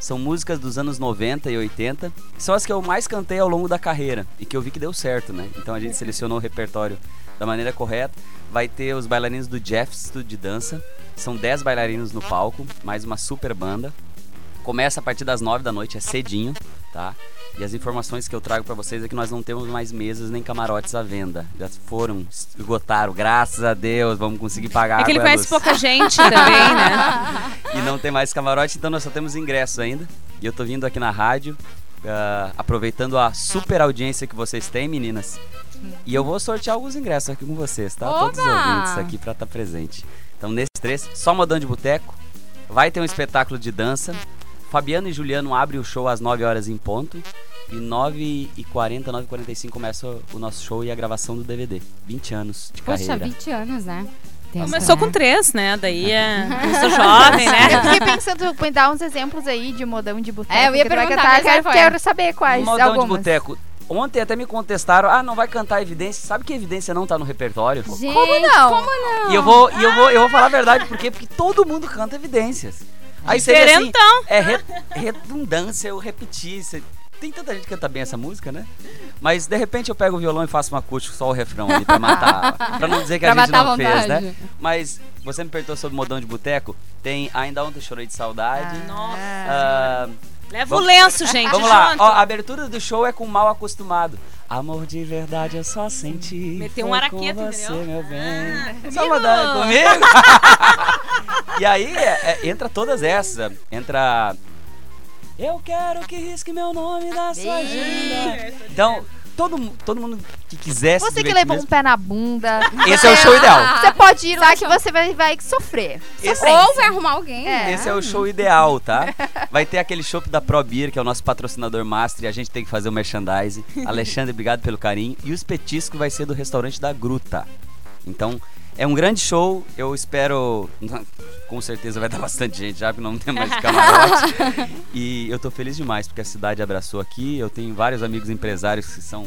São músicas dos anos 90 e 80, que são as que eu mais cantei ao longo da carreira e que eu vi que deu certo, né? Então a gente selecionou o repertório da maneira correta. Vai ter os bailarinos do Jeff Studio de Dança. São 10 bailarinos no palco, mais uma super banda. Começa a partir das 9 da noite, é cedinho, tá? E as informações que eu trago pra vocês é que nós não temos mais mesas nem camarotes à venda. Já foram, esgotaram, graças a Deus, vamos conseguir pagar É que ele conhece pouca gente também, né? E não tem mais camarote, então nós só temos ingressos ainda. E eu tô vindo aqui na rádio, ah, aproveitando a super audiência que vocês têm, meninas. E eu vou sortear alguns ingressos aqui com vocês, tá? Todos os Oba! ouvintes aqui pra estar presente. Então, nesses três, só modão de boteco. Vai ter um espetáculo de dança. Fabiano e Juliano abrem o show às 9 horas em ponto. E 9h40, 9h45 começa o nosso show e a gravação do DVD. 20 anos de Poxa, carreira. 20 anos, né? Tempo, Começou né? com três, né? Daí é. Começou jovem, Eu né? fiquei pensando, me dar uns exemplos aí de modão de boteco. É, eu ia que perguntar, cantar, mas quero, quero saber quais, Modão de algumas. boteco. Ontem até me contestaram, ah, não vai cantar evidência. Sabe que evidência não tá no repertório? Gente, Como não? Como não? E eu vou, e eu vou, eu vou falar a verdade, por quê? Porque todo mundo canta evidências. Aí seria assim, é re- redundância, eu repetir. cê- Tem tanta gente que canta bem essa música, né? Mas de repente eu pego o violão e faço um acústico só o refrão ali pra matar. pra não dizer que a gente não a fez, né? Mas você me perguntou sobre modão de boteco. Tem Ainda Ontem Chorei de Saudade. Nossa. Ah, Leva o Vamos- lenço, gente. Vamos lá, ó, a abertura do show é com mal acostumado. Amor de verdade eu só senti. Meteu um foi araqueto, com você, entendeu? meu bem. Ah, Só mandar comigo. e aí é, é, entra todas essas. Entra. Eu quero que risque meu nome da sua agenda. Então, todo, todo mundo que quiser se Você que levou um mesmo, pé na bunda. Esse é o show ideal. Você pode ir lá que você vai, vai sofrer. Esse, Ou vai arrumar alguém. É. Esse é o show ideal, tá? Vai ter aquele show da Pro Beer, que é o nosso patrocinador master, e a gente tem que fazer o merchandising. Alexandre, obrigado pelo carinho. E os petiscos vai ser do restaurante da Gruta. Então, é um grande show. Eu espero. Com certeza vai dar bastante gente já, porque não tem mais camarote. e eu tô feliz demais, porque a cidade abraçou aqui. Eu tenho vários amigos empresários que são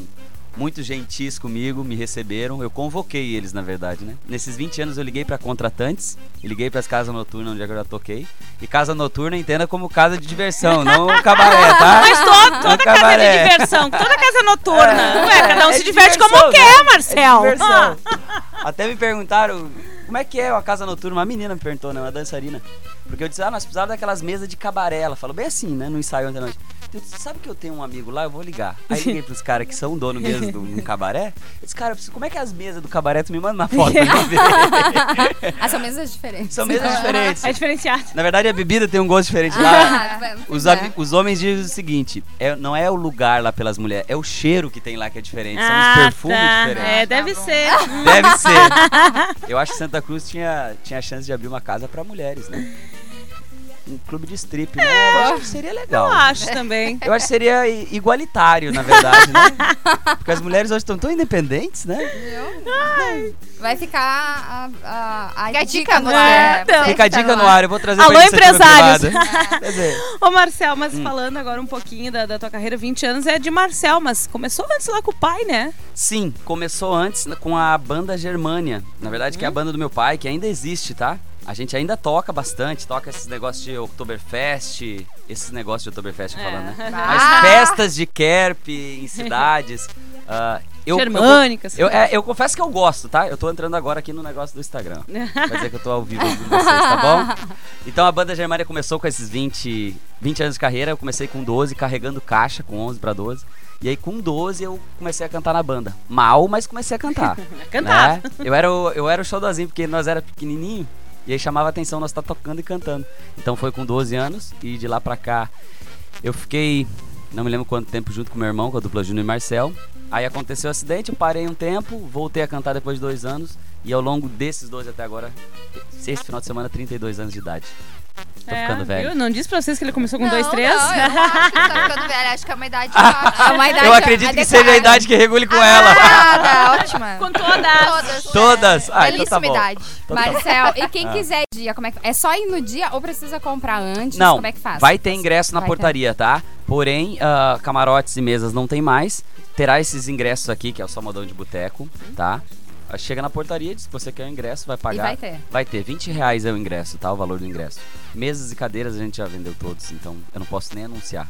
muito gentis comigo, me receberam. Eu convoquei eles, na verdade, né? Nesses 20 anos eu liguei para contratantes, liguei para as casas noturnas onde eu já toquei. E casa noturna entenda como casa de diversão, não cabaré, tá? Mas to- toda casa cabaré. é de diversão, toda casa é noturna. Ué, cada um É se diverte diversão, como né? quer, É Marcel. Ah. Até me perguntaram como é que é a casa noturna. Uma menina me perguntou, né? Uma dançarina. Porque eu disse, ah, nós precisávamos daquelas mesas de cabaré. Ela falou bem assim, né? No ensaio ontem à noite. Eu disse, sabe que eu tenho um amigo lá? Eu vou ligar. Aí liguei pros caras que são dono mesmo de um cabaré. Eu disse, cara, eu preciso- como é que é as mesas do cabaré? Tu me manda uma foto pra mim ver. Ah, são mesas diferentes. São mesas diferentes. É diferenciado. Na verdade, a bebida tem um gosto diferente lá. Ah, Os, é. os homens dizem o seguinte: é, não é o lugar lá pelas mulheres, é o cheiro que tem lá que é diferente. São os perfumes tá. diferentes. É, deve ser. Deve ser. Eu acho que Santa Cruz tinha, tinha chance de abrir uma casa pra mulheres, né? Um clube de strip, né? Eu acho que seria legal. Eu acho também. Eu acho que seria igualitário, na verdade, né? Porque as mulheres hoje estão tão independentes, né? Vai ficar a, a, a Fica a dica dica no ar. Você Fica a dica no ar, eu vou trazer Alô, pra empresários. Quer dizer, Ô, Marcel, mas Hum. falando agora um pouquinho da, da tua carreira, 20 anos é de Marcel, mas começou antes lá com o pai, né? Sim, começou antes com a banda Germânia. Na verdade, que é a banda do meu pai, que ainda existe, tá? A gente ainda toca bastante, toca esses negócios de Oktoberfest, esses negócios de Oktoberfest É. falando, né? Ah. As festas de Kerp em cidades. ah, eu, eu, Germânicas. eu, é, eu confesso que eu gosto, tá? Eu tô entrando agora aqui no negócio do Instagram. Vai dizer que eu tô ao vivo com vocês, tá bom? Então a banda Germânia começou com esses 20, 20 anos de carreira. Eu comecei com 12, carregando caixa, com 11 para 12. E aí com 12 eu comecei a cantar na banda. Mal, mas comecei a cantar. Cantar. né? Eu era o, eu era o porque nós era pequenininho. E aí chamava a atenção nós tá tocando e cantando. Então foi com 12 anos e de lá pra cá eu fiquei, não me lembro quanto tempo junto com meu irmão, com a dupla Júnior e Marcel. Aí aconteceu o acidente, eu parei um tempo, voltei a cantar depois de dois anos. E ao longo desses dois até agora, esse final de semana, 32 anos de idade. Tô ficando velho. É, viu? Não disse pra vocês que ele começou com Não, 2, 3? Não, eu não acho que tá ficando velha. Acho que é uma idade ótima. É uma idade Eu acredito que seja a adequada. idade que regule com ela. Ah, tá, ótima. Com todas. Todas. Todas? Ah, então tá Belíssima bom. idade. Então tá bom. Marcel, e quem Ah. quiser dia, como é que É só ir no dia ou precisa comprar antes? Não, como é que faz? vai ter ingresso na Vai portaria, tá? Porém, ah, camarotes e mesas não tem mais. Terá esses ingressos aqui, que é o Salmodão de Boteco, tá? Chega na portaria, diz que você quer o ingresso, vai E pagar. vai ter. Vai ter 20 reais é o ingresso, tá? O valor do ingresso. Mesas e cadeiras a gente já vendeu todos, então eu não posso nem anunciar.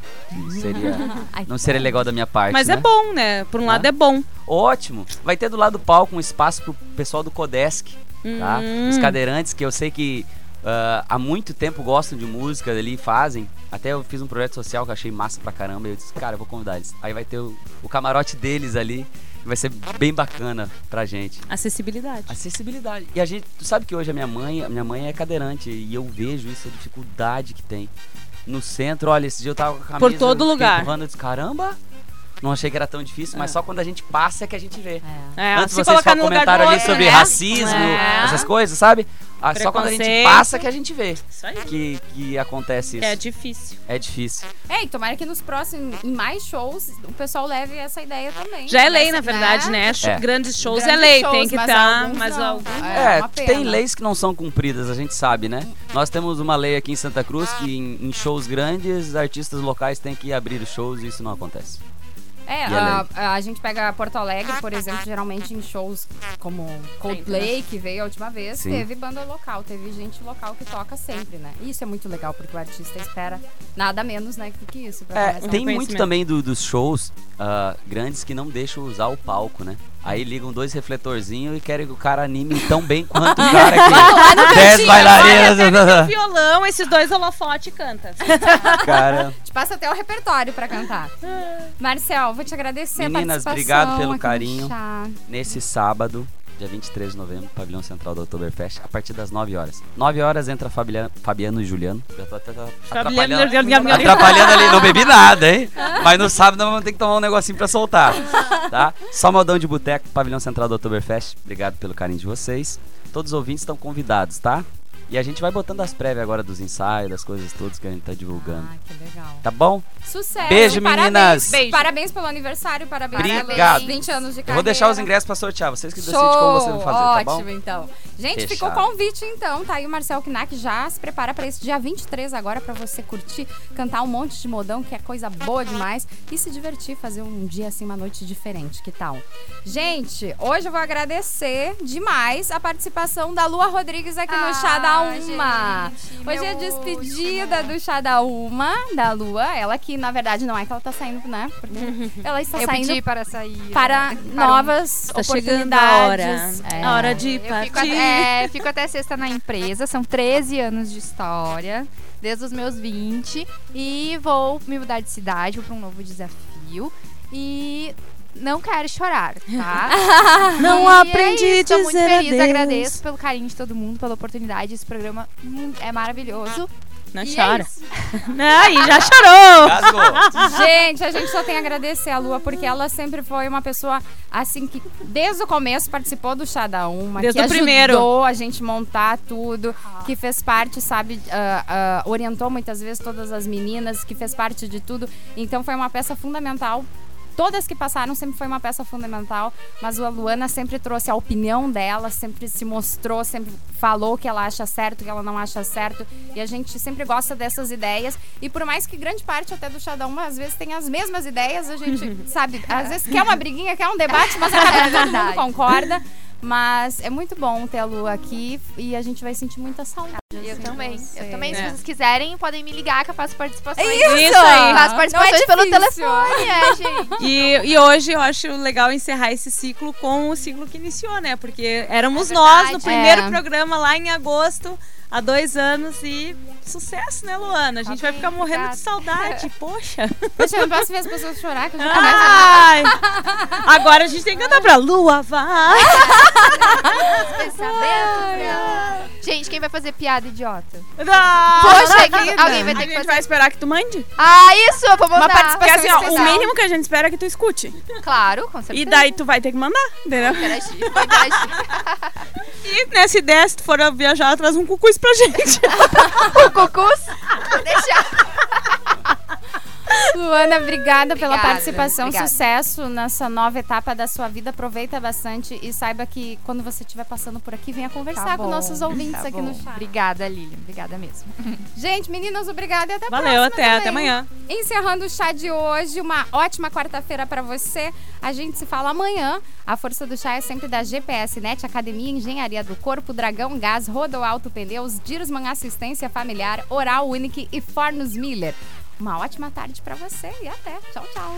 Seria, Ai, não seria legal da minha parte. Mas né? é bom, né? Por um lado é bom. Ótimo! Vai ter do lado do palco um espaço pro pessoal do Codesc, tá? Hum. Os cadeirantes que eu sei que ah, há muito tempo gostam de música ali e fazem. Até eu fiz um projeto social que eu achei massa pra caramba. E eu disse, cara, eu vou convidar eles. Aí vai ter o, o camarote deles ali. Vai ser bem bacana pra gente. Acessibilidade. Acessibilidade. E a gente, tu sabe que hoje a minha mãe, a minha mãe é cadeirante e eu vejo isso, a dificuldade que tem. No centro, olha, esse dia eu tava com a camisa. Por todo lugar. empurrando, eu disse, caramba, não achei que era tão difícil, mas É. só quando a gente passa é que a gente vê. É, Antes se vocês falam do ali outro, sobre né? racismo, É. essas coisas, sabe? Ah, só quando a gente passa que a gente vê Isso aí. que, que acontece isso. É difícil. É difícil. É, e tomara que nos próximos, em mais shows, o pessoal leve essa ideia também. Já é lei, na verdade, né? Show- É. Grandes shows Grandes é lei, shows, tem que mas estar. alguns mas não. alguns. É, É, uma pena. tem leis que não são cumpridas, a gente sabe, né? Nós temos uma lei aqui em Santa Cruz que em, em shows grandes, artistas locais têm que abrir os shows e isso não acontece. É, a a, a gente pega Porto Alegre, por exemplo, geralmente em shows como Coldplay, que veio a última vez, Sim. teve banda local, teve gente local que toca sempre, né? E isso é muito legal, porque o artista espera nada menos, né, do que isso. Pra É, tem muito também do- dos shows ah, grandes que não deixam usar o palco, né? Aí ligam dois refletorzinhos e querem que o cara anime tão bem quanto o cara que. Dez bailarinas. Violão, esses dois holofote canta. cara. Te passa até o repertório pra cantar. Marcel, vou te agradecer Meninas, a participação obrigado pelo carinho. Nesse sábado, dia 23 de novembro, pavilhão central do Oktoberfest, a partir das 9 horas. 9 horas entra Fabiano, Fabiano e Juliano. Já tô até atrapalhando, atrapalhando ali, não bebi nada, hein? Mas no sábado nós vamos ter que tomar um negocinho pra soltar, tá? Só modão de boteco, pavilhão central do Oktoberfest. Obrigado pelo carinho de vocês. Todos os ouvintes estão convidados, tá? E a gente vai botando as prévias agora dos ensaios, das coisas todas que a gente tá divulgando. Ah, que legal. Tá bom? Sucesso. Beijo, parabéns. meninas. Beijo. Parabéns pelo aniversário, parabéns Obrigado. pelos 20 anos de carreira. Eu vou deixar os ingressos pra sortear. Vocês que decidem Show! como vocês vão fazer, tá bom? Ótimo, então. Gente, ficou o Fechado. convite, então. Tá aí o Marcel Knack já se prepara pra esse dia 23 agora, pra você curtir, cantar um monte de modão, que é coisa boa demais, e se divertir, fazer um dia assim, uma noite diferente. Que tal? Gente, hoje eu vou agradecer demais a participação da Lua Rodrigues aqui no Chá da Uma. Hoje é a despedida do Chá da Uma, da Lua. Ela que, na verdade, não é que ela tá saindo, né? Porque ela está Eu saindo pedi para sair. para né? novas Tá chegando a hora. oportunidades. É. A hora de Eu fico partir. até, é, fico até sexta na empresa, são 13 anos de história, desde os meus 20. E vou me mudar de cidade, vou para um novo desafio. E não quero chorar, tá? Não E aprendi é a a Tô muito dizer feliz, adeus. agradeço pelo carinho de todo mundo, pela oportunidade. Esse programa é maravilhoso. Não E é chora. isso. Não, e já chorou. Gente, a gente só tem a agradecer a Lua, porque ela sempre foi uma pessoa, assim, que desde o começo participou do Chá da Uma, Desde que o primeiro. ajudou a gente montar tudo, que fez parte, sabe, ah, ah, orientou muitas vezes todas as meninas, que fez parte de tudo. Então foi uma peça fundamental. Todas que passaram sempre foi uma peça fundamental, mas a Luana sempre trouxe a opinião dela, sempre se mostrou, sempre falou o que ela acha certo, o que ela não acha certo. E a gente sempre gosta dessas ideias. E por mais que grande parte até do Uma, às vezes tem as mesmas ideias, a gente, sabe, às vezes quer uma briguinha, quer um debate, mas acaba que todo mundo concorda. Mas é muito bom ter a Lu aqui e a gente vai sentir muita saudade. Eu também. você. Eu também, se É. vocês quiserem, podem me ligar que eu faço participações. Isso aí. Faço participações Não é pelo telefone, é, gente. E, e hoje eu acho legal encerrar esse ciclo com o ciclo que iniciou, né? Porque éramos É nós no primeiro É. programa lá em agosto, há dois anos, e sucesso, né, Luana? A gente vai bem, ficar morrendo obrigada. de saudade, poxa. Poxa, eu não posso ver as pessoas chorar, que a Ai. Agora a gente tem que cantar pra Lua, vai! Pensamentos. Gente, quem vai fazer piada idiota? Não. Poxa, quem- alguém vai A ter que gente fazer. vai esperar que tu mande. Ah, isso, eu vou Uma mandar. participação Porque assim, ó, o mínimo que a gente espera é que tu escute. Claro, com certeza. E daí tu vai ter que mandar, entendeu? Interagir, interagir. E nessa ideia, se tu for viajar, traz um cucuz pra gente. o cucus. Deixa. Luana, obrigada pela Obrigada, participação. obrigada. Sucesso nessa nova etapa da sua vida. Aproveita bastante e saiba que quando você estiver passando por aqui, venha conversar Tá com nossos ouvintes tá aqui bom. no chat. Obrigada, Lilian. Obrigada mesmo. Gente, meninas, obrigada e até a Valeu, próxima até, também. até amanhã. Encerrando o chá de hoje, uma ótima quarta-feira pra você. A gente se fala amanhã. A força do chá é sempre da GPS Net, Academia Engenharia do Corpo, Dragão Gás, Rodo Alto Pneus, Dirsman Assistência Familiar, Oral Unique e Fornos Miller. Uma ótima tarde pra você e até. Tchau, tchau.